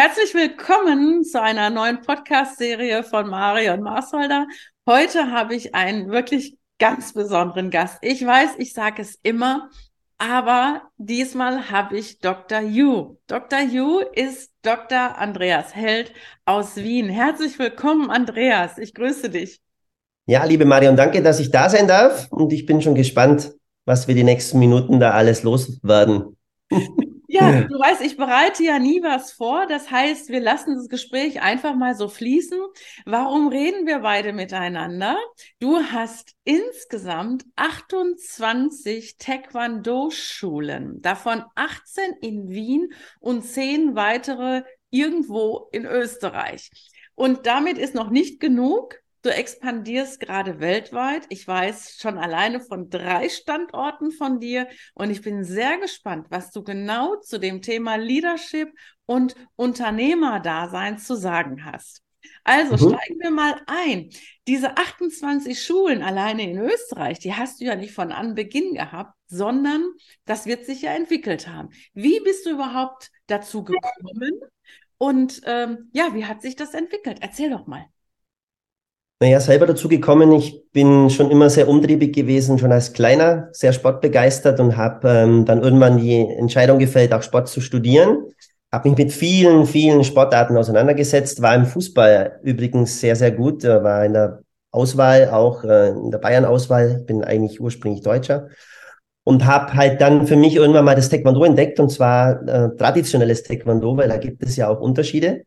Herzlich willkommen zu einer neuen Podcast-Serie von Marion Marsholder. Heute habe ich einen wirklich ganz besonderen Gast. Ich weiß, ich sage es immer, aber diesmal habe ich Dr. Yu. Dr. Yu ist Dr. Andreas Held aus Wien. Herzlich willkommen, Andreas. Ich grüße dich. Ja, liebe Marion, danke, dass ich da sein darf. Und ich bin schon gespannt, was wir die nächsten Minuten da alles loswerden. Ja, du weißt, ich bereite ja nie was vor. Das heißt, wir lassen das Gespräch einfach mal so fließen. Warum reden wir beide miteinander? Du hast insgesamt 28 Taekwondo-Schulen, davon 18 in Wien und 10 weitere irgendwo in Österreich. Und damit ist noch nicht genug. Du expandierst gerade weltweit. Ich weiß schon alleine von drei Standorten von dir und ich bin sehr gespannt, was du genau zu dem Thema Leadership und Unternehmerdasein zu sagen hast. Also mhm. steigen wir mal ein. Diese 28 Schulen alleine in Österreich, die hast du ja nicht von Anbeginn gehabt, sondern das wird sich ja entwickelt haben. Wie bist du überhaupt dazu gekommen? Und ähm, ja, wie hat sich das entwickelt? Erzähl doch mal. Naja, selber dazu gekommen, ich bin schon immer sehr umtriebig gewesen, schon als Kleiner, sehr sportbegeistert und habe ähm, dann irgendwann die Entscheidung gefällt, auch Sport zu studieren. Habe mich mit vielen, vielen Sportarten auseinandergesetzt, war im Fußball übrigens sehr, sehr gut, äh, war in der Auswahl, auch äh, in der Bayern-Auswahl, bin eigentlich ursprünglich Deutscher und habe halt dann für mich irgendwann mal das Taekwondo entdeckt und zwar äh, traditionelles Taekwondo, weil da gibt es ja auch Unterschiede.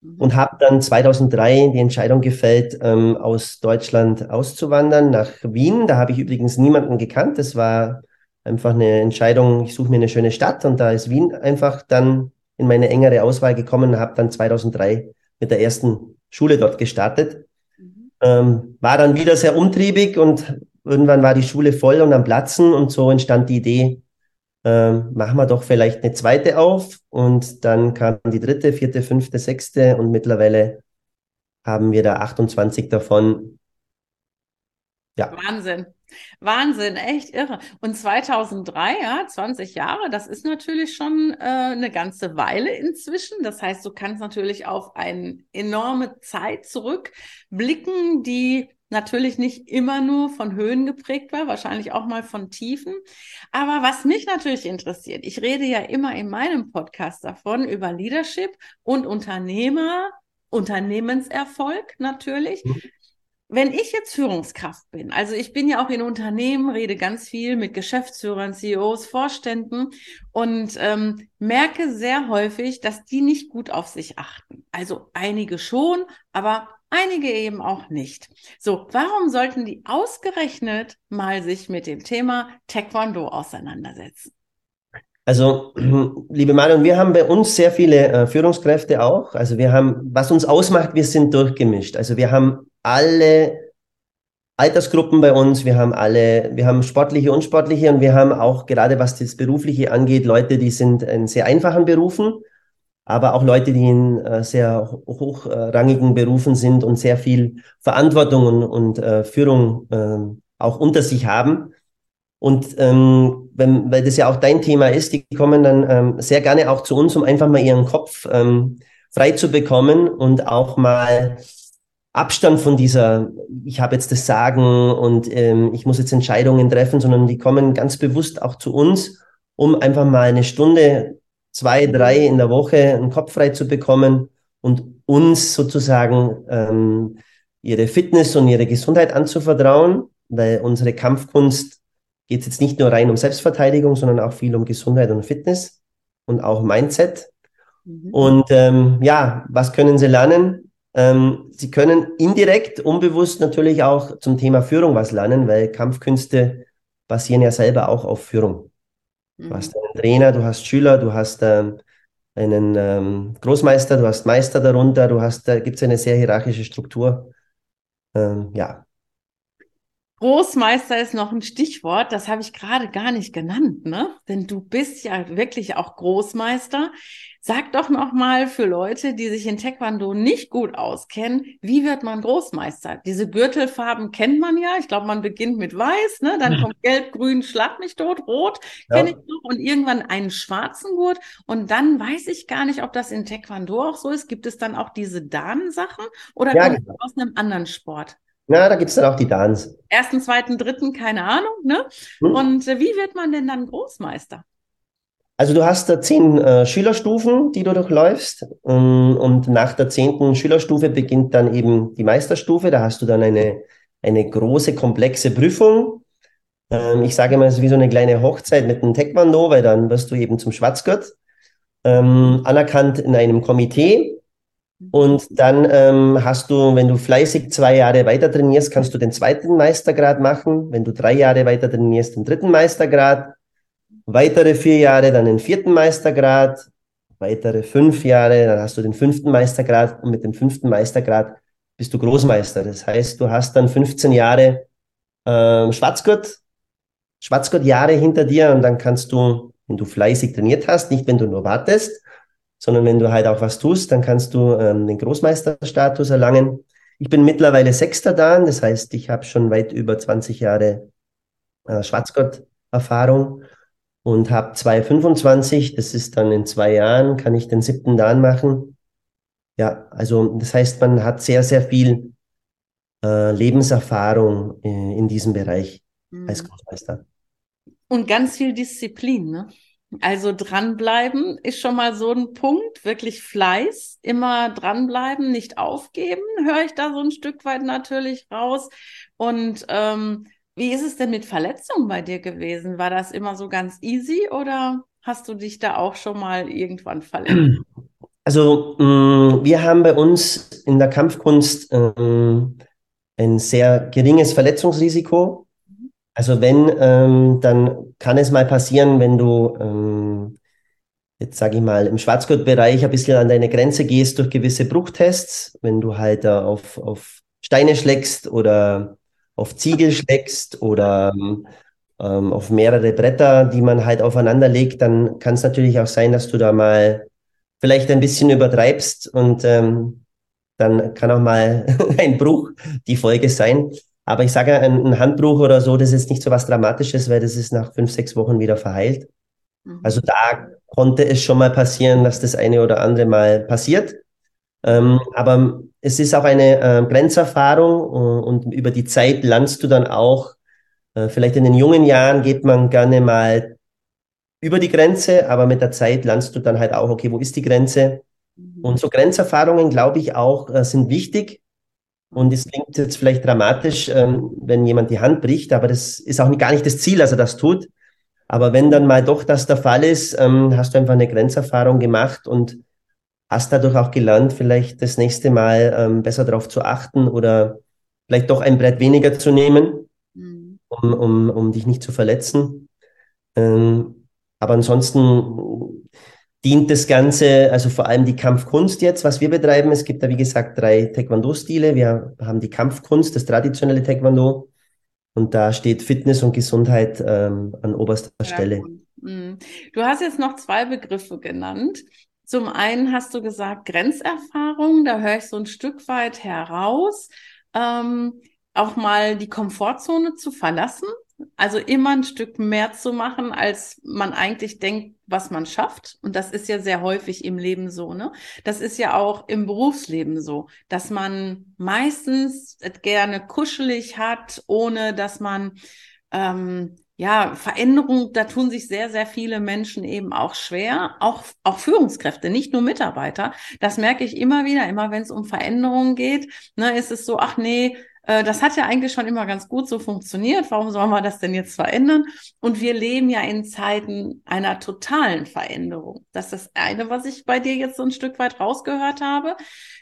Mhm. und habe dann 2003 die Entscheidung gefällt, ähm, aus Deutschland auszuwandern nach Wien. Da habe ich übrigens niemanden gekannt. Das war einfach eine Entscheidung, ich suche mir eine schöne Stadt und da ist Wien einfach dann in meine engere Auswahl gekommen und habe dann 2003 mit der ersten Schule dort gestartet. Mhm. Ähm, war dann wieder sehr umtriebig und irgendwann war die Schule voll und am Platzen und so entstand die Idee, ähm, machen wir doch vielleicht eine zweite auf. Und dann kam die dritte, vierte, fünfte, sechste und mittlerweile haben wir da 28 davon. Ja. Wahnsinn. Wahnsinn, echt irre. Und 2003, ja, 20 Jahre, das ist natürlich schon äh, eine ganze Weile inzwischen. Das heißt, du kannst natürlich auf eine enorme Zeit zurückblicken, die natürlich nicht immer nur von Höhen geprägt war, wahrscheinlich auch mal von Tiefen. Aber was mich natürlich interessiert, ich rede ja immer in meinem Podcast davon über Leadership und Unternehmer, Unternehmenserfolg natürlich. Mhm. Wenn ich jetzt Führungskraft bin, also ich bin ja auch in Unternehmen, rede ganz viel mit Geschäftsführern, CEOs, Vorständen und ähm, merke sehr häufig, dass die nicht gut auf sich achten. Also einige schon, aber einige eben auch nicht. So, warum sollten die ausgerechnet mal sich mit dem Thema Taekwondo auseinandersetzen? Also, liebe Marion, wir haben bei uns sehr viele äh, Führungskräfte auch. Also wir haben, was uns ausmacht, wir sind durchgemischt. Also wir haben alle Altersgruppen bei uns, wir haben alle, wir haben sportliche, unsportliche und wir haben auch gerade was das Berufliche angeht, Leute, die sind in sehr einfachen Berufen aber auch Leute, die in äh, sehr hochrangigen Berufen sind und sehr viel Verantwortung und, und äh, Führung äh, auch unter sich haben. Und ähm, wenn, weil das ja auch dein Thema ist, die kommen dann ähm, sehr gerne auch zu uns, um einfach mal ihren Kopf ähm, frei zu bekommen und auch mal Abstand von dieser, ich habe jetzt das Sagen und ähm, ich muss jetzt Entscheidungen treffen, sondern die kommen ganz bewusst auch zu uns, um einfach mal eine Stunde zwei, drei in der Woche einen Kopf frei zu bekommen und uns sozusagen ähm, ihre Fitness und ihre Gesundheit anzuvertrauen, weil unsere Kampfkunst geht jetzt nicht nur rein um Selbstverteidigung, sondern auch viel um Gesundheit und Fitness und auch Mindset. Mhm. Und ähm, ja, was können sie lernen? Ähm, sie können indirekt, unbewusst natürlich auch zum Thema Führung was lernen, weil Kampfkünste basieren ja selber auch auf Führung. Du hast einen Trainer, du hast Schüler, du hast ähm, einen ähm, Großmeister, du hast Meister darunter, du hast, da gibt es eine sehr hierarchische Struktur. Ähm, ja. Großmeister ist noch ein Stichwort, das habe ich gerade gar nicht genannt, ne? Denn du bist ja wirklich auch Großmeister. Sag doch noch mal für Leute, die sich in Taekwondo nicht gut auskennen, wie wird man Großmeister? Diese Gürtelfarben kennt man ja. Ich glaube, man beginnt mit Weiß, ne? Dann kommt Gelb, Grün, Schlag mich tot, Rot ja. kenne ich noch und irgendwann einen schwarzen Gurt und dann weiß ich gar nicht, ob das in Taekwondo auch so ist. Gibt es dann auch diese Dan-Sachen oder ja, kommt genau. aus einem anderen Sport? Na, da gibt es dann auch die Dans. Ersten, zweiten, dritten, keine Ahnung, ne? Hm. Und äh, wie wird man denn dann Großmeister? Also du hast da zehn äh, Schülerstufen, die du durchläufst. Ähm, und nach der zehnten Schülerstufe beginnt dann eben die Meisterstufe. Da hast du dann eine, eine große, komplexe Prüfung. Ähm, ich sage mal, es ist wie so eine kleine Hochzeit mit einem Taekwondo, weil dann wirst du eben zum Schwarzgurt ähm, anerkannt in einem Komitee. Und dann ähm, hast du, wenn du fleißig zwei Jahre weiter trainierst, kannst du den zweiten Meistergrad machen. Wenn du drei Jahre weiter trainierst, den dritten Meistergrad. Weitere vier Jahre, dann den vierten Meistergrad. Weitere fünf Jahre, dann hast du den fünften Meistergrad. Und mit dem fünften Meistergrad bist du Großmeister. Das heißt, du hast dann 15 Jahre ähm, Schwarzgurt, Schwarzgurt-Jahre hinter dir. Und dann kannst du, wenn du fleißig trainiert hast, nicht wenn du nur wartest, sondern wenn du halt auch was tust, dann kannst du ähm, den Großmeisterstatus erlangen. Ich bin mittlerweile Sechster da, das heißt, ich habe schon weit über 20 Jahre äh, Schwarzgott-Erfahrung und habe 225, das ist dann in zwei Jahren, kann ich den siebten Dan machen. Ja, also das heißt, man hat sehr, sehr viel äh, Lebenserfahrung äh, in diesem Bereich mhm. als Großmeister. Und ganz viel Disziplin, ne? Also dranbleiben ist schon mal so ein Punkt, wirklich Fleiß, immer dranbleiben, nicht aufgeben, höre ich da so ein Stück weit natürlich raus. Und ähm, wie ist es denn mit Verletzungen bei dir gewesen? War das immer so ganz easy oder hast du dich da auch schon mal irgendwann verletzt? Also mh, wir haben bei uns in der Kampfkunst ähm, ein sehr geringes Verletzungsrisiko. Also wenn, ähm, dann kann es mal passieren, wenn du ähm, jetzt sage ich mal im Schwarzgurtbereich ein bisschen an deine Grenze gehst durch gewisse Bruchtests, wenn du halt äh, auf, auf Steine schlägst oder auf Ziegel schlägst oder ähm, auf mehrere Bretter, die man halt aufeinander legt, dann kann es natürlich auch sein, dass du da mal vielleicht ein bisschen übertreibst und ähm, dann kann auch mal ein Bruch die Folge sein. Aber ich sage, ein, ein Handbruch oder so, das ist nicht so was Dramatisches, weil das ist nach fünf, sechs Wochen wieder verheilt. Mhm. Also da konnte es schon mal passieren, dass das eine oder andere mal passiert. Ähm, aber es ist auch eine äh, Grenzerfahrung äh, und über die Zeit lernst du dann auch, äh, vielleicht in den jungen Jahren geht man gerne mal über die Grenze, aber mit der Zeit lernst du dann halt auch, okay, wo ist die Grenze? Mhm. Und so Grenzerfahrungen, glaube ich, auch äh, sind wichtig, und es klingt jetzt vielleicht dramatisch, ähm, wenn jemand die Hand bricht, aber das ist auch gar nicht das Ziel, dass er das tut. Aber wenn dann mal doch das der Fall ist, ähm, hast du einfach eine Grenzerfahrung gemacht und hast dadurch auch gelernt, vielleicht das nächste Mal ähm, besser darauf zu achten oder vielleicht doch ein Brett weniger zu nehmen, mhm. um, um, um dich nicht zu verletzen. Aber ansonsten dient das Ganze, also vor allem die Kampfkunst jetzt, was wir betreiben. Es gibt da, wie gesagt, drei Taekwondo-Stile. Wir haben die Kampfkunst, das traditionelle Taekwondo. Und da steht Fitness und Gesundheit ähm, an oberster ja, Stelle. Mhm. Du hast jetzt noch zwei Begriffe genannt. Zum einen hast du gesagt Grenzerfahrung, da höre ich so ein Stück weit heraus, ähm, auch mal die Komfortzone zu verlassen, also immer ein Stück mehr zu machen, als man eigentlich denkt, was man schafft. Und das ist ja sehr häufig im Leben so, ne? Das ist ja auch im Berufsleben so, dass man meistens gerne kuschelig hat, ohne dass man ähm, ja, Veränderung, da tun sich sehr, sehr viele Menschen eben auch schwer, auch, auch Führungskräfte, nicht nur Mitarbeiter. Das merke ich immer wieder, immer wenn es um Veränderungen geht, ne, ist es so, ach nee, das hat ja eigentlich schon immer ganz gut so funktioniert. Warum sollen wir das denn jetzt verändern? Und wir leben ja in Zeiten einer totalen Veränderung. Das ist das eine, was ich bei dir jetzt so ein Stück weit rausgehört habe.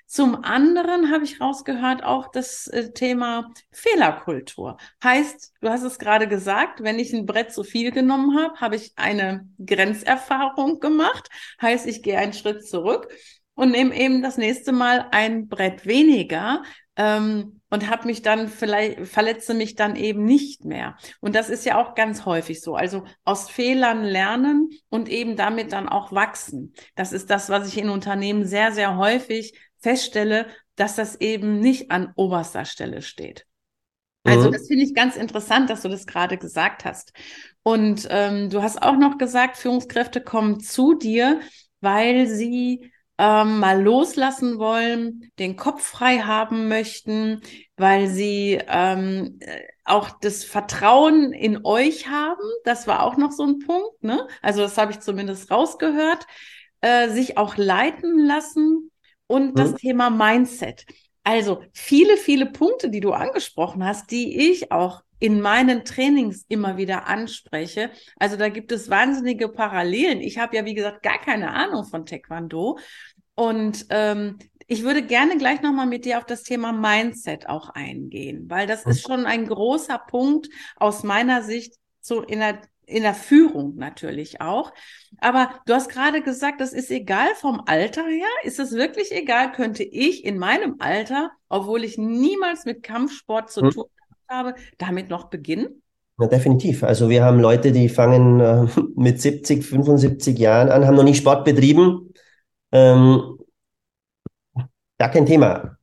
Zum anderen habe ich rausgehört auch das äh, Thema Fehlerkultur. Heißt, du hast es gerade gesagt, wenn ich ein Brett zu viel genommen habe, habe ich eine Grenzerfahrung gemacht. Heißt, ich gehe einen Schritt zurück und nehme eben das nächste Mal ein Brett weniger. Ähm, und habe mich dann vielleicht verletze mich dann eben nicht mehr. Und das ist ja auch ganz häufig so. Also aus Fehlern lernen und eben damit dann auch wachsen. Das ist das, was ich in Unternehmen sehr, sehr häufig feststelle, dass das eben nicht an oberster Stelle steht. Also mhm. das finde ich ganz interessant, dass du das gerade gesagt hast. Und ähm, du hast auch noch gesagt, Führungskräfte kommen zu dir, weil sie ähm, mal loslassen wollen, den Kopf frei haben möchten, weil sie ähm, auch das Vertrauen in euch haben. Das war auch noch so ein Punkt. Ne? Also das habe ich zumindest rausgehört. Äh, sich auch leiten lassen und mhm. das Thema Mindset. Also viele, viele Punkte, die du angesprochen hast, die ich auch in meinen Trainings immer wieder anspreche. Also da gibt es wahnsinnige Parallelen. Ich habe ja, wie gesagt, gar keine Ahnung von Taekwondo. Und ähm, ich würde gerne gleich nochmal mit dir auf das Thema Mindset auch eingehen, weil das ist schon ein großer Punkt aus meiner Sicht so in der, in der Führung natürlich auch. Aber du hast gerade gesagt, das ist egal vom Alter her. Ist es wirklich egal? Könnte ich in meinem Alter, obwohl ich niemals mit Kampfsport zu hm. tun habe, damit noch beginnen? Ja, definitiv. Also wir haben Leute, die fangen äh, mit 70, 75 Jahren an, haben noch nie Sport betrieben. Ähm, gar kein Thema.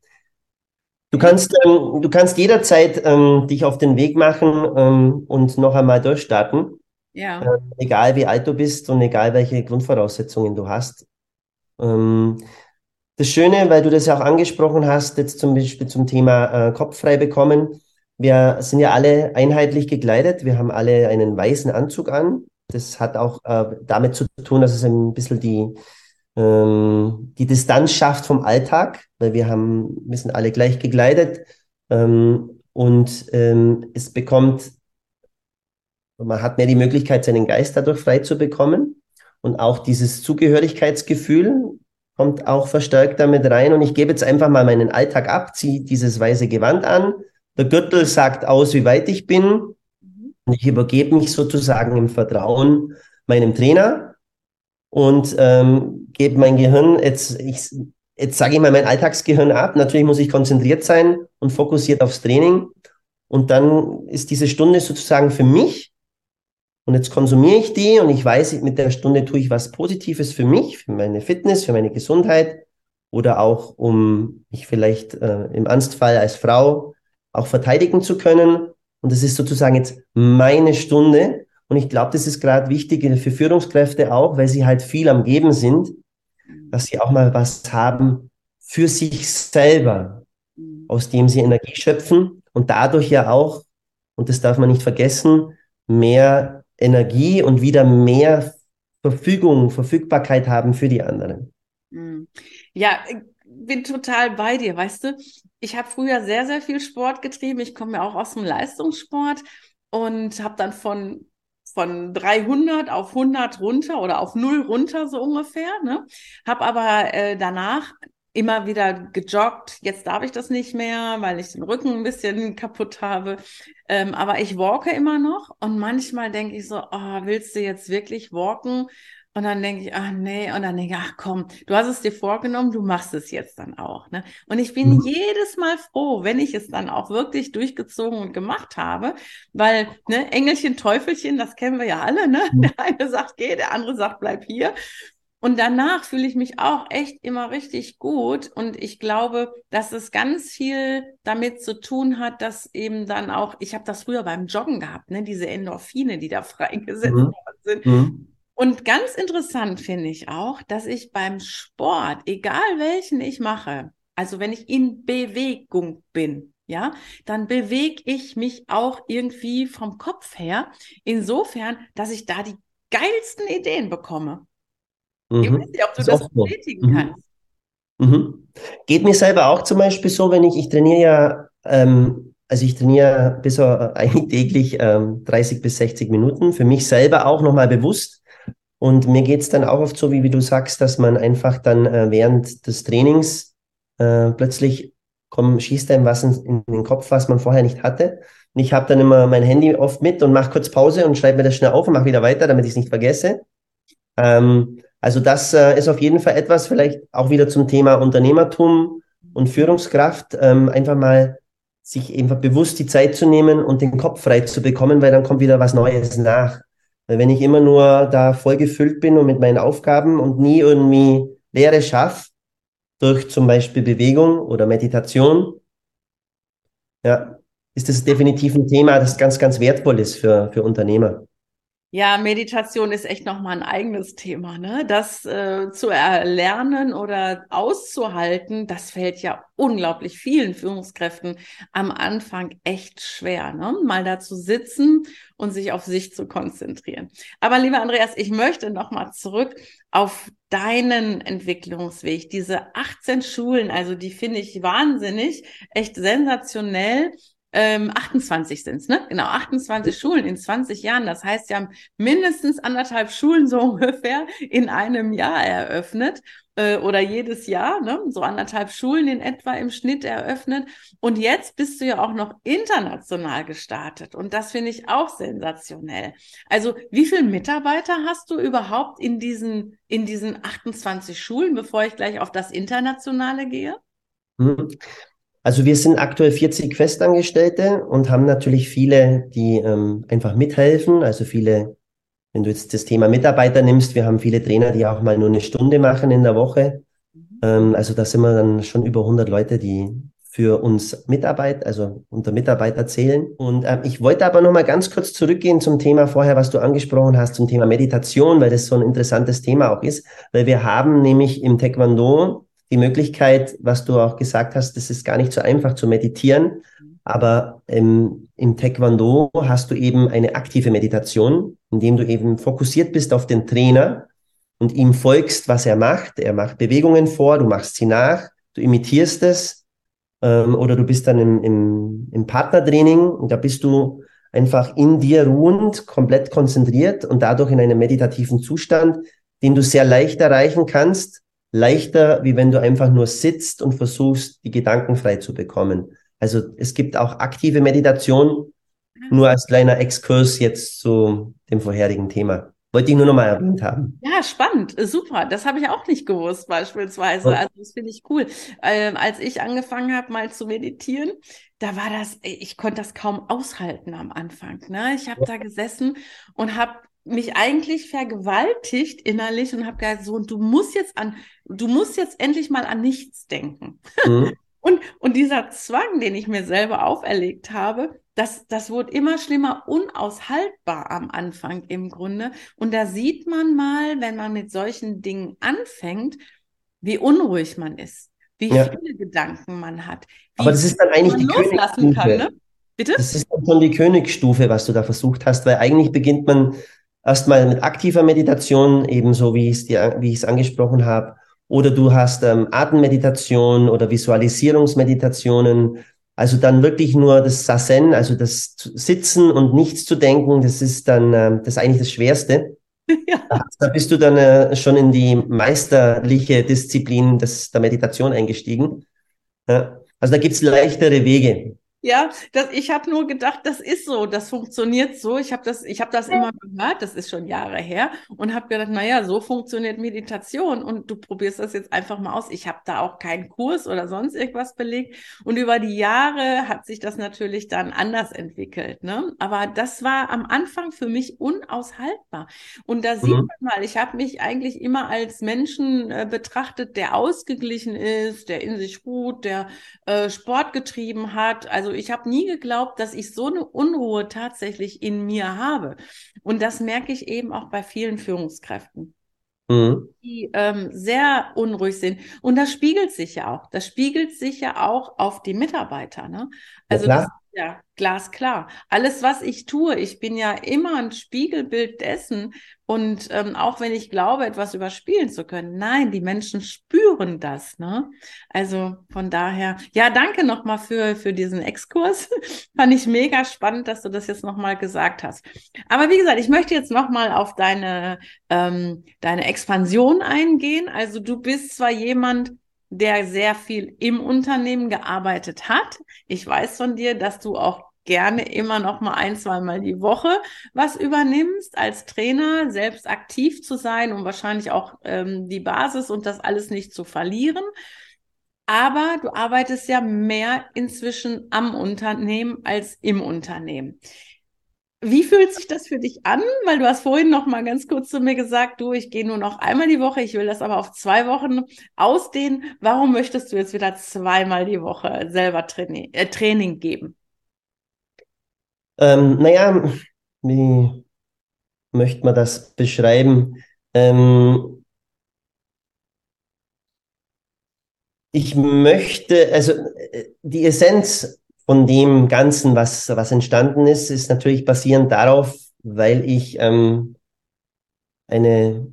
Du kannst, ähm, du kannst jederzeit ähm, dich auf den Weg machen ähm, und noch einmal durchstarten. Ja. Äh, egal wie alt du bist und egal welche Grundvoraussetzungen du hast. Ähm, das Schöne, weil du das ja auch angesprochen hast, jetzt zum Beispiel zum Thema äh, Kopf frei bekommen. Wir sind ja alle einheitlich gekleidet. Wir haben alle einen weißen Anzug an. Das hat auch äh, damit zu tun, dass es ein bisschen die, ähm, die Distanz schafft vom Alltag, weil wir haben, wir sind alle gleich gekleidet. Ähm, und ähm, es bekommt man hat mehr die Möglichkeit, seinen Geist dadurch frei zu bekommen. Und auch dieses Zugehörigkeitsgefühl kommt auch verstärkt damit rein. Und ich gebe jetzt einfach mal meinen Alltag ab, ziehe dieses weiße Gewand an. Der Gürtel sagt aus, wie weit ich bin. Und ich übergebe mich sozusagen im Vertrauen meinem Trainer und ähm, gebe mein Gehirn, jetzt, ich, jetzt sage ich mal mein Alltagsgehirn ab. Natürlich muss ich konzentriert sein und fokussiert aufs Training. Und dann ist diese Stunde sozusagen für mich und jetzt konsumiere ich die und ich weiß, mit der Stunde tue ich was Positives für mich, für meine Fitness, für meine Gesundheit oder auch, um mich vielleicht äh, im Ernstfall als Frau auch verteidigen zu können. Und das ist sozusagen jetzt meine Stunde. Und ich glaube, das ist gerade wichtig für Führungskräfte auch, weil sie halt viel am Geben sind, dass sie auch mal was haben für sich selber, aus dem sie Energie schöpfen und dadurch ja auch, und das darf man nicht vergessen, mehr Energie und wieder mehr Verfügung, Verfügbarkeit haben für die anderen. Hm. Ja, bin total bei dir, weißt du. Ich habe früher sehr, sehr viel Sport getrieben. Ich komme ja auch aus dem Leistungssport und habe dann von von 300 auf 100 runter oder auf 0 runter so ungefähr. Ne? Habe aber äh, danach immer wieder gejoggt. Jetzt darf ich das nicht mehr, weil ich den Rücken ein bisschen kaputt habe. Ähm, aber ich walke immer noch und manchmal denke ich so, oh, willst du jetzt wirklich walken? Und dann denke ich, ach nee, und dann denke ich, ach komm, du hast es dir vorgenommen, du machst es jetzt dann auch. Ne? Und ich bin mhm. jedes Mal froh, wenn ich es dann auch wirklich durchgezogen und gemacht habe, weil ne, Engelchen, Teufelchen, das kennen wir ja alle. Ne? Mhm. Der eine sagt, geh, der andere sagt, bleib hier. Und danach fühle ich mich auch echt immer richtig gut. Und ich glaube, dass es ganz viel damit zu tun hat, dass eben dann auch, ich habe das früher beim Joggen gehabt, ne, diese Endorphine, die da freigesetzt mhm. worden sind. Mhm. Und ganz interessant finde ich auch, dass ich beim Sport, egal welchen ich mache, also wenn ich in Bewegung bin, ja, dann bewege ich mich auch irgendwie vom Kopf her, insofern, dass ich da die geilsten Ideen bekomme. Mhm. Ich weiß nicht, ob du das, das bestätigen mhm. kannst. Mhm. Geht mir selber auch zum Beispiel so, wenn ich, ich trainiere ja ähm, also ich trainiere bis eigentlich täglich ähm, 30 bis 60 Minuten, für mich selber auch nochmal bewusst. Und mir geht's dann auch oft so, wie, wie du sagst, dass man einfach dann äh, während des Trainings äh, plötzlich komm, schießt einem was in, in, den Kopf, was man vorher nicht hatte. Und ich habe dann immer mein Handy oft mit und mache kurz Pause und schreibe mir das schnell auf und mache wieder weiter, damit ich es nicht vergesse. Ähm, also das äh, ist auf jeden Fall etwas, vielleicht auch wieder zum Thema Unternehmertum und Führungskraft, ähm, einfach mal sich einfach bewusst die Zeit zu nehmen und den Kopf frei zu bekommen, weil dann kommt wieder was Neues nach. Weil wenn ich immer nur da voll gefüllt bin und mit meinen Aufgaben und nie irgendwie Leere schaffe, durch zum Beispiel Bewegung oder Meditation, ja, ist das definitiv ein Thema, das ganz, ganz wertvoll ist für, für Unternehmer. Ja, Meditation ist echt nochmal ein eigenes Thema, ne? Das äh, zu erlernen oder auszuhalten, das fällt ja unglaublich vielen Führungskräften am Anfang echt schwer, ne? Mal da zu sitzen und sich auf sich zu konzentrieren. Aber lieber Andreas, ich möchte nochmal zurück auf deinen Entwicklungsweg. Diese 18 Schulen, also die finde ich wahnsinnig, echt sensationell ähm, 28 sind es, ne? Genau, 28 Schulen in 20 Jahren. Das heißt, sie haben mindestens anderthalb Schulen so ungefähr in einem Jahr eröffnet äh, oder jedes Jahr, ne? So anderthalb Schulen in etwa im Schnitt eröffnet. Und jetzt bist du ja auch noch international gestartet. Und das finde ich auch sensationell. Also, wie viele Mitarbeiter hast du überhaupt in diesen, in diesen 28 Schulen, bevor ich gleich auf das Internationale gehe? Also wir sind aktuell 40 Festangestellte und haben natürlich viele, die ähm, einfach mithelfen. Also viele, wenn du jetzt das Thema Mitarbeiter nimmst, wir haben viele Trainer, die auch mal nur eine Stunde machen in der Woche. Mhm. Ähm, also da sind wir dann schon über 100 Leute, die für uns Mitarbeit, also unter Mitarbeiter zählen. Und ähm, ich wollte aber noch mal ganz kurz zurückgehen zum Thema vorher, was du angesprochen hast, zum Thema Meditation, weil das so ein interessantes Thema auch ist. Weil wir haben nämlich im Taekwondo die Möglichkeit, was du auch gesagt hast, das ist gar nicht so einfach zu meditieren, aber im, im Taekwondo hast du eben eine aktive Meditation, indem du eben fokussiert bist auf den Trainer und ihm folgst, was er macht. Er macht Bewegungen vor, du machst sie nach, du imitierst es ähm, oder du bist dann im, im, im Partnertraining und da bist du einfach in dir ruhend, komplett konzentriert und dadurch in einem meditativen Zustand, den du sehr leicht erreichen kannst, leichter, wie wenn du einfach nur sitzt und versuchst, die Gedanken frei zu bekommen. Also es gibt auch aktive Meditation, nur als kleiner Exkurs jetzt zu dem vorherigen Thema. Wollte ich nur noch mal erwähnt haben. Ja, spannend, super. Das habe ich auch nicht gewusst beispielsweise. Also das finde ich cool. Ähm, als ich angefangen habe, mal zu meditieren, da war das, ich konnte das kaum aushalten am Anfang. Ne? Ich habe da gesessen und habe mich eigentlich vergewaltigt innerlich und habe gesagt, so, du musst jetzt an, du musst jetzt endlich mal an nichts denken. Mhm. und, und dieser Zwang, den ich mir selber auferlegt habe, das, das wurde immer schlimmer, unaushaltbar am Anfang im Grunde. Und da sieht man mal, wenn man mit solchen Dingen anfängt, wie unruhig man ist, wie ja. viele Gedanken man hat. Aber das ist dann eigentlich die loslassen kann, ne? Bitte? Das ist dann schon die Königsstufe, was du da versucht hast, weil eigentlich beginnt man erstmal mit aktiver Meditation, ebenso wie ich es dir, wie ich es angesprochen habe, oder du hast ähm, Atemmeditation oder Visualisierungsmeditationen. Also dann wirklich nur das Sassen, also das Sitzen und nichts zu denken, das ist dann ähm, das ist eigentlich das Schwerste. Ja. Da bist du dann äh, schon in die meisterliche Disziplin des, der Meditation eingestiegen. Ja. Also da gibt's leichtere Wege. Ja, das, ich habe nur gedacht, das ist so, das funktioniert so. Ich habe das, ich habe das immer gehört, das ist schon Jahre her und habe gedacht, naja, so funktioniert Meditation und du probierst das jetzt einfach mal aus. Ich habe da auch keinen Kurs oder sonst irgendwas belegt und über die Jahre hat sich das natürlich dann anders entwickelt. Ne? Aber das war am Anfang für mich unaushaltbar und da mhm. sieht man mal, ich habe mich eigentlich immer als Menschen äh, betrachtet, der ausgeglichen ist, der in sich ruht, der äh, Sport getrieben hat, also ich habe nie geglaubt, dass ich so eine Unruhe tatsächlich in mir habe. Und das merke ich eben auch bei vielen Führungskräften. Mhm. die ähm, sehr unruhig sind. Und das spiegelt sich ja auch. Das spiegelt sich ja auch auf die Mitarbeiter. Ne? Also ja, das ist ja glasklar. Alles, was ich tue, ich bin ja immer ein Spiegelbild dessen. Und ähm, auch wenn ich glaube, etwas überspielen zu können, nein, die Menschen spüren das. Ne? Also von daher, ja, danke nochmal für, für diesen Exkurs. Fand ich mega spannend, dass du das jetzt nochmal gesagt hast. Aber wie gesagt, ich möchte jetzt nochmal auf deine, ähm, deine Expansion eingehen. Also du bist zwar jemand, der sehr viel im Unternehmen gearbeitet hat. Ich weiß von dir, dass du auch gerne immer noch mal ein, zweimal die Woche was übernimmst als Trainer, selbst aktiv zu sein und wahrscheinlich auch ähm, die Basis und das alles nicht zu verlieren. Aber du arbeitest ja mehr inzwischen am Unternehmen als im Unternehmen. Wie fühlt sich das für dich an? Weil du hast vorhin noch mal ganz kurz zu mir gesagt, du, ich gehe nur noch einmal die Woche, ich will das aber auf zwei Wochen ausdehnen. Warum möchtest du jetzt wieder zweimal die Woche selber Training, äh, Training geben? Ähm, naja, wie möchte man das beschreiben? Ähm, ich möchte, also äh, die Essenz von dem Ganzen, was, was entstanden ist, ist natürlich basierend darauf, weil ich ähm, eine,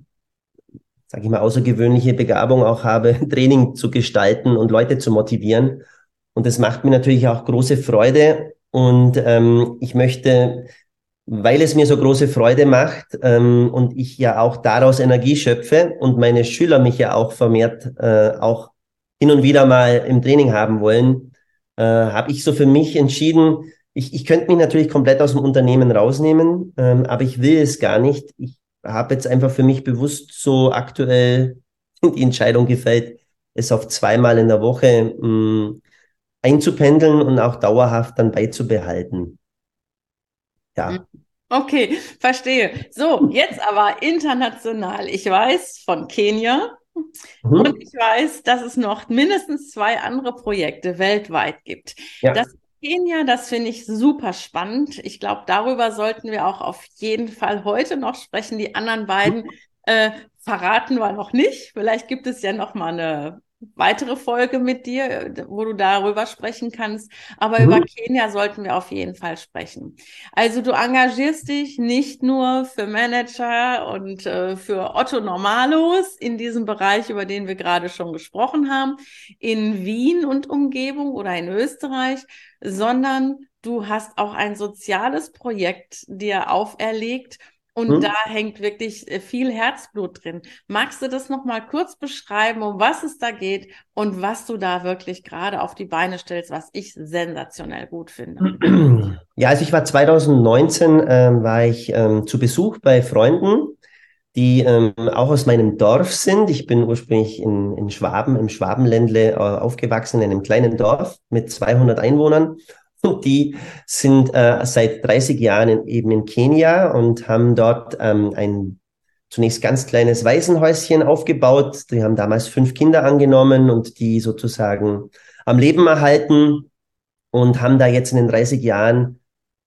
sage ich mal, außergewöhnliche Begabung auch habe, Training zu gestalten und Leute zu motivieren. Und das macht mir natürlich auch große Freude. Und ähm, ich möchte, weil es mir so große Freude macht ähm, und ich ja auch daraus Energie schöpfe und meine Schüler mich ja auch vermehrt äh, auch hin und wieder mal im Training haben wollen, äh, habe ich so für mich entschieden, ich, ich könnte mich natürlich komplett aus dem Unternehmen rausnehmen, ähm, aber ich will es gar nicht. Ich habe jetzt einfach für mich bewusst so aktuell die Entscheidung gefällt, es auf zweimal in der Woche mh, mm, einzupendeln und auch dauerhaft dann beizubehalten. Ja. Mhm. Okay, verstehe. So, jetzt aber international. Ich weiß von Kenia, Mhm. Und ich weiß, dass es noch mindestens zwei andere Projekte weltweit gibt. Ja. Das Kenia, das finde ich super spannend. Ich glaube, darüber sollten wir auch auf jeden Fall heute noch sprechen. Die anderen beiden äh, verraten wir noch nicht. Vielleicht gibt es ja noch mal eine weitere Folge mit dir, wo du darüber sprechen kannst. Aber mhm. über Kenia sollten wir auf jeden Fall sprechen. Also du engagierst dich nicht nur für Manager und äh, für Otto Normalos in diesem Bereich, über den wir gerade schon gesprochen haben, in Wien und Umgebung oder in Österreich, sondern du hast auch ein soziales Projekt dir auferlegt und hm? da hängt wirklich äh, viel Herzblut drin. Magst du das nochmal kurz beschreiben, um was es da geht und was du da wirklich gerade auf die Beine stellst, was ich sensationell gut finde? Ja, also ich war 2019, ähm, war ich ähm, zu Besuch bei Freunden, die ähm, auch aus meinem Dorf sind. Ich bin ursprünglich in, in Schwaben, im Schwabenländle äh, aufgewachsen, in einem kleinen Dorf mit 200 Einwohnern die sind äh, seit 30 Jahren eben in Kenia und haben dort ähm, ein zunächst ganz kleines Waisenhäuschen aufgebaut. Die haben damals fünf Kinder angenommen und die sozusagen am Leben erhalten und haben da jetzt in den 30 Jahren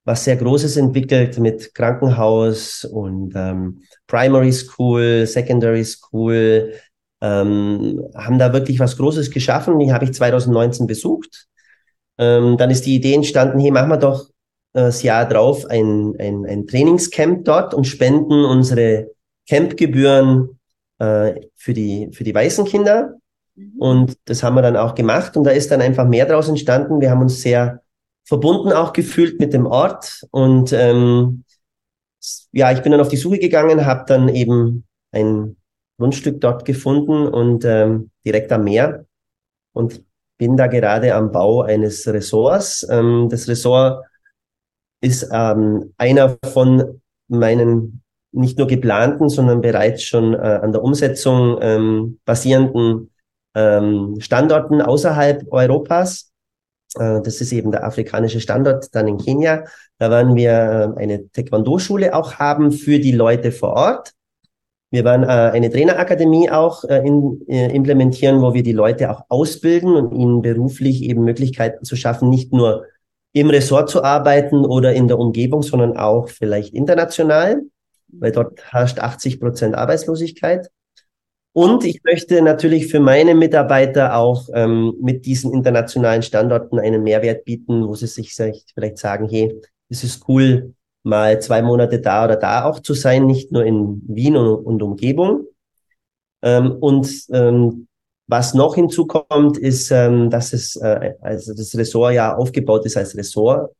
was sehr Großes entwickelt mit Krankenhaus und ähm, Primary School, Secondary School, ähm, haben da wirklich was Großes geschaffen. Die habe ich 2019 besucht ähm, dann ist die Idee entstanden, hey, machen wir doch äh, das Jahr drauf ein, ein, ein Trainingscamp dort und spenden unsere Campgebühren äh, für, die, für die weißen Kinder. Mhm. Und das haben wir dann auch gemacht und da ist dann einfach mehr daraus entstanden. Wir haben uns sehr verbunden auch gefühlt mit dem Ort und ähm, ja, ich bin dann auf die Suche gegangen, habe dann eben ein Grundstück dort gefunden und ähm, direkt am Meer und bin da gerade am Bau eines Ressorts. Ähm, das Ressort ist ähm, einer von meinen nicht nur geplanten, sondern bereits schon äh, an der Umsetzung ähm, basierenden ähm, Standorten außerhalb Europas. Äh, das ist eben der afrikanische Standort dann in Kenia. Da werden wir äh, eine Taekwondo-Schule auch haben für die Leute vor Ort. Wir werden äh, eine Trainerakademie auch äh, in, äh, implementieren, wo wir die Leute auch ausbilden und ihnen beruflich eben Möglichkeiten zu schaffen, nicht nur im Ressort zu arbeiten oder in der Umgebung, sondern auch vielleicht international, weil dort herrscht 80 Prozent Arbeitslosigkeit. Und ich möchte natürlich für meine Mitarbeiter auch ähm, mit diesen internationalen Standorten einen Mehrwert bieten, wo sie sich vielleicht sagen, hey, es ist cool, mal zwei Monate da oder da auch zu sein, nicht nur in Wien und, und Umgebung. Ähm, und ähm, was noch hinzukommt, ist, ähm, dass es äh, also das Ressort ja aufgebaut ist als Ressort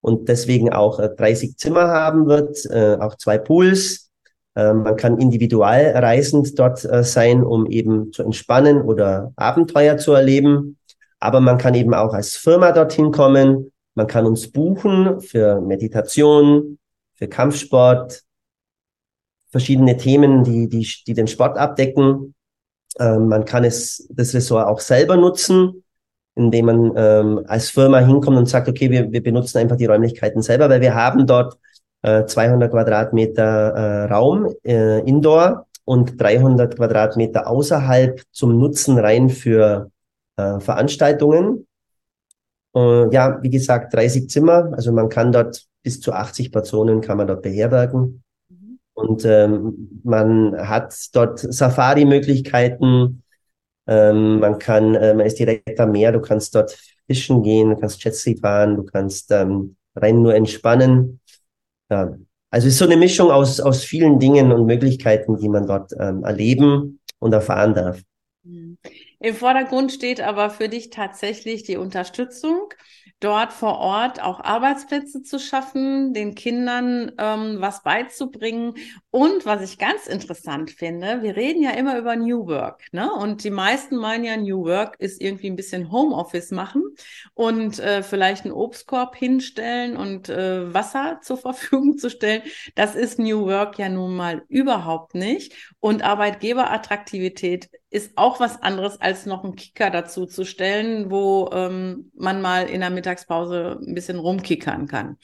und deswegen auch äh, 30 Zimmer haben wird, äh, auch zwei Pools. Äh, man kann individual reisend dort äh, sein, um eben zu entspannen oder Abenteuer zu erleben. Aber man kann eben auch als Firma dorthin kommen. Man kann uns buchen für Meditation, für Kampfsport, verschiedene Themen, die, die, die den Sport abdecken. Ähm, man kann es, das Ressort auch selber nutzen, indem man ähm, als Firma hinkommt und sagt, okay, wir, wir benutzen einfach die Räumlichkeiten selber, weil wir haben dort äh, 200 Quadratmeter äh, Raum äh, Indoor und 300 Quadratmeter außerhalb zum Nutzen rein für äh, Veranstaltungen. Äh, ja, wie gesagt, 30 Zimmer, also man kann dort bis zu 80 Personen kann man dort beherbergen. Und ähm, man hat dort Safari-Möglichkeiten. Ähm, man kann, äh, man ist direkt am Meer, du kannst dort fischen gehen, du kannst Jetski fahren, du kannst ähm, rein nur entspannen. Ja. Also es ist so eine Mischung aus, aus vielen Dingen und Möglichkeiten, die man dort ähm, erleben und erfahren darf. Im Vordergrund steht aber für dich tatsächlich die Unterstützung dort vor Ort auch Arbeitsplätze zu schaffen, den Kindern ähm, was beizubringen. Und was ich ganz interessant finde, wir reden ja immer über New Work, ne? Und die meisten meinen ja, New Work ist irgendwie ein bisschen Homeoffice machen und äh, vielleicht einen Obstkorb hinstellen und äh, Wasser zur Verfügung zu stellen. Das ist New Work ja nun mal überhaupt nicht. Und Arbeitgeberattraktivität ist auch was anderes, als noch einen Kicker dazu zu stellen, wo ähm, man mal in der Mittagspause ein bisschen rumkickern kann.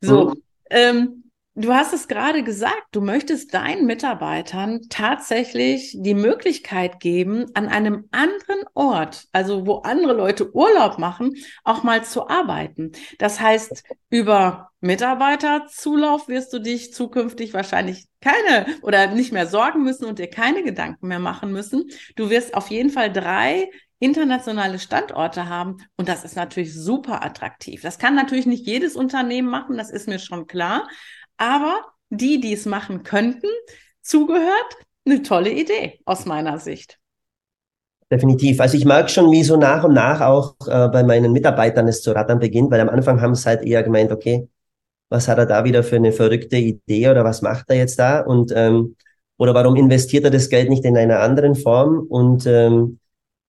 So, mhm. ähm, Du hast es gerade gesagt, du möchtest deinen Mitarbeitern tatsächlich die Möglichkeit geben, an einem anderen Ort, also wo andere Leute Urlaub machen, auch mal zu arbeiten. Das heißt, über Mitarbeiterzulauf wirst du dich zukünftig wahrscheinlich keine oder nicht mehr sorgen müssen und dir keine Gedanken mehr machen müssen. Du wirst auf jeden Fall drei internationale Standorte haben und das ist natürlich super attraktiv. Das kann natürlich nicht jedes Unternehmen machen, das ist mir schon klar. Aber die, die es machen könnten, zugehört, eine tolle Idee aus meiner Sicht. Definitiv. Also ich merke schon, wie so nach und nach auch äh, bei meinen Mitarbeitern es zu rattern beginnt, weil am Anfang haben sie halt eher gemeint, okay, was hat er da wieder für eine verrückte Idee oder was macht er jetzt da? Und ähm, oder warum investiert er das Geld nicht in einer anderen Form? Und ähm,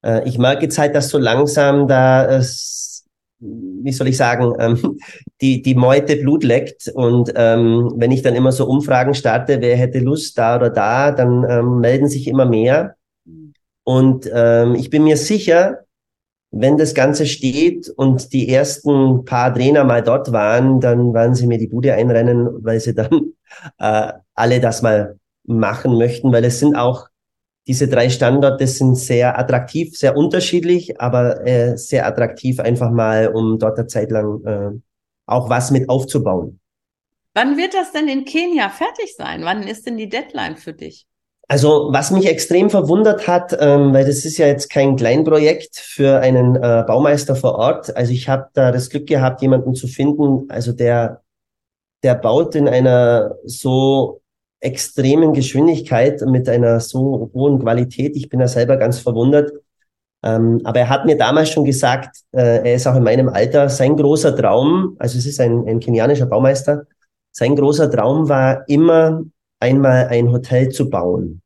äh, ich merke jetzt halt, dass so langsam da es wie soll ich sagen, ähm, die, die Meute Blut leckt. Und ähm, wenn ich dann immer so Umfragen starte, wer hätte Lust da oder da, dann ähm, melden sich immer mehr. Und ähm, ich bin mir sicher, wenn das Ganze steht und die ersten paar Trainer mal dort waren, dann werden sie mir die Bude einrennen, weil sie dann äh, alle das mal machen möchten, weil es sind auch diese drei Standorte sind sehr attraktiv, sehr unterschiedlich, aber äh, sehr attraktiv einfach mal, um dort eine Zeit lang äh, auch was mit aufzubauen. Wann wird das denn in Kenia fertig sein? Wann ist denn die Deadline für dich? Also was mich extrem verwundert hat, ähm, weil das ist ja jetzt kein Kleinprojekt für einen äh, Baumeister vor Ort. Also ich habe da das Glück gehabt, jemanden zu finden, also der der baut in einer so extremen Geschwindigkeit mit einer so hohen Qualität. Ich bin da selber ganz verwundert. Ähm, aber er hat mir damals schon gesagt, äh, er ist auch in meinem Alter, sein großer Traum, also es ist ein, ein kenianischer Baumeister, sein großer Traum war immer einmal ein Hotel zu bauen.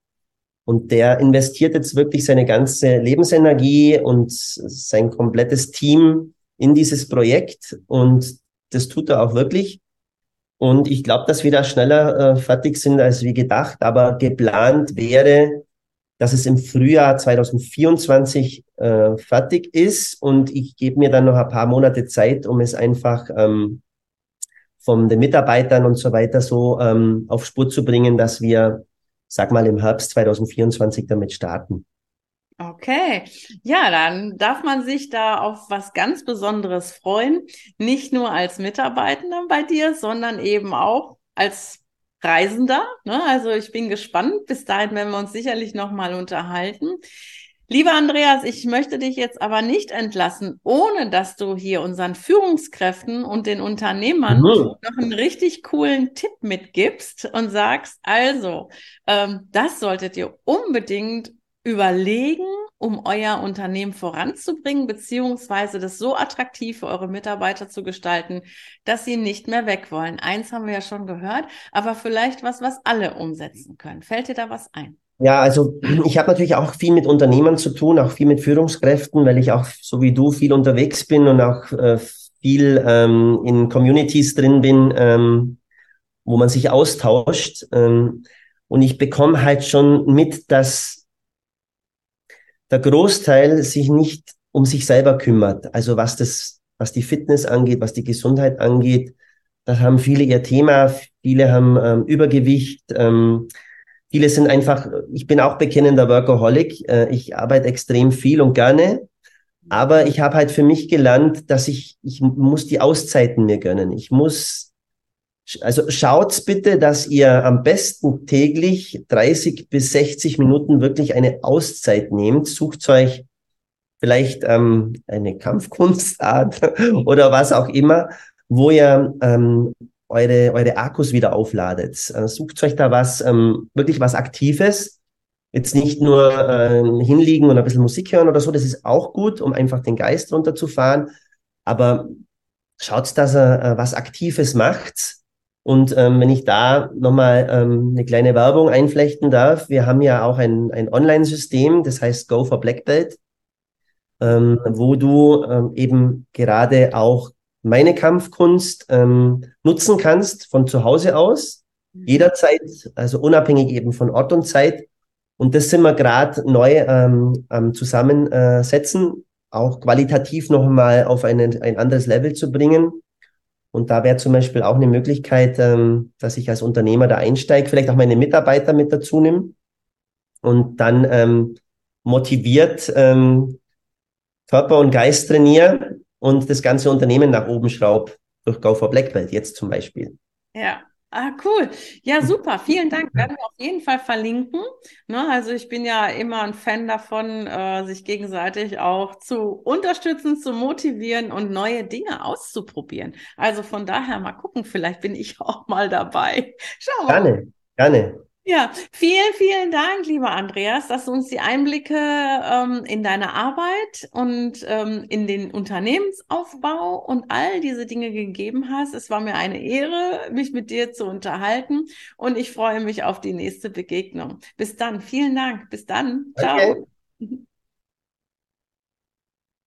Und der investiert jetzt wirklich seine ganze Lebensenergie und sein komplettes Team in dieses Projekt. Und das tut er auch wirklich. Und ich glaube, dass wir da schneller äh, fertig sind als wie gedacht. Aber geplant wäre, dass es im Frühjahr 2024 äh, fertig ist. Und ich gebe mir dann noch ein paar Monate Zeit, um es einfach ähm, von den Mitarbeitern und so weiter so ähm, auf Spur zu bringen, dass wir, sag mal, im Herbst 2024 damit starten. Okay, ja, dann darf man sich da auf was ganz Besonderes freuen. Nicht nur als Mitarbeitender bei dir, sondern eben auch als Reisender. Ne? Also ich bin gespannt. Bis dahin werden wir uns sicherlich nochmal unterhalten. Lieber Andreas, ich möchte dich jetzt aber nicht entlassen, ohne dass du hier unseren Führungskräften und den Unternehmern mhm. noch einen richtig coolen Tipp mitgibst und sagst, also, ähm, das solltet ihr unbedingt überlegen, um euer Unternehmen voranzubringen, beziehungsweise das so attraktiv für eure Mitarbeiter zu gestalten, dass sie nicht mehr weg wollen. Eins haben wir ja schon gehört, aber vielleicht was, was alle umsetzen können. Fällt dir da was ein? Ja, also ich habe natürlich auch viel mit Unternehmern zu tun, auch viel mit Führungskräften, weil ich auch so wie du viel unterwegs bin und auch äh, viel ähm, in Communities drin bin, ähm, wo man sich austauscht. Ähm, und ich bekomme halt schon mit, dass der Großteil sich nicht um sich selber kümmert. Also was das, was die Fitness angeht, was die Gesundheit angeht, da haben viele ihr Thema. Viele haben ähm, Übergewicht. Ähm, Viele sind einfach, ich bin auch bekennender Workaholic. Äh, ich arbeite extrem viel und gerne. Aber ich habe halt für mich gelernt, dass ich, ich muss die Auszeiten mir gönnen. Ich muss, also schaut bitte, dass ihr am besten täglich 30 bis 60 Minuten wirklich eine Auszeit nehmt. Sucht euch vielleicht ähm, eine Kampfkunstart oder was auch immer, wo ihr ähm, eure, eure Akkus wieder aufladet. Äh, sucht euch da was, ähm, wirklich was Aktives. Jetzt nicht nur äh, hinliegen und ein bisschen Musik hören oder so, das ist auch gut, um einfach den Geist runterzufahren. Aber schaut, dass er äh, was Aktives macht. Und ähm, wenn ich da nochmal ähm, eine kleine Werbung einflechten darf, wir haben ja auch ein, ein Online-System, das heißt Go for Black Belt, ähm, wo du ähm, eben gerade auch meine Kampfkunst ähm, nutzen kannst von zu Hause aus, mhm. jederzeit, also unabhängig eben von Ort und Zeit. Und das sind wir gerade neu ähm, am Zusammensetzen, auch qualitativ nochmal auf einen, ein anderes Level zu bringen. Und da wäre zum Beispiel auch eine Möglichkeit, ähm, dass ich als Unternehmer da einsteige, vielleicht auch meine Mitarbeiter mit dazu nehme und dann ähm, motiviert ähm, Körper und Geist trainiere und das ganze Unternehmen nach oben schraube durch Go for Black Belt jetzt zum Beispiel. Ja, Ah, cool. Ja, super. Vielen Dank. Werden wir auf jeden Fall verlinken. Ne, also ich bin ja immer ein Fan davon, äh, sich gegenseitig auch zu unterstützen, zu motivieren und neue Dinge auszuprobieren. Also von daher mal gucken, vielleicht bin ich auch mal dabei. Schauen wir Gerne, gerne. Ja, vielen, vielen Dank, lieber Andreas, dass du uns die Einblicke ähm, in deine Arbeit und ähm, in den Unternehmensaufbau und all diese Dinge gegeben hast. Es war mir eine Ehre, mich mit dir zu unterhalten und ich freue mich auf die nächste Begegnung. Bis dann, vielen Dank. Bis dann. Ciao. Okay.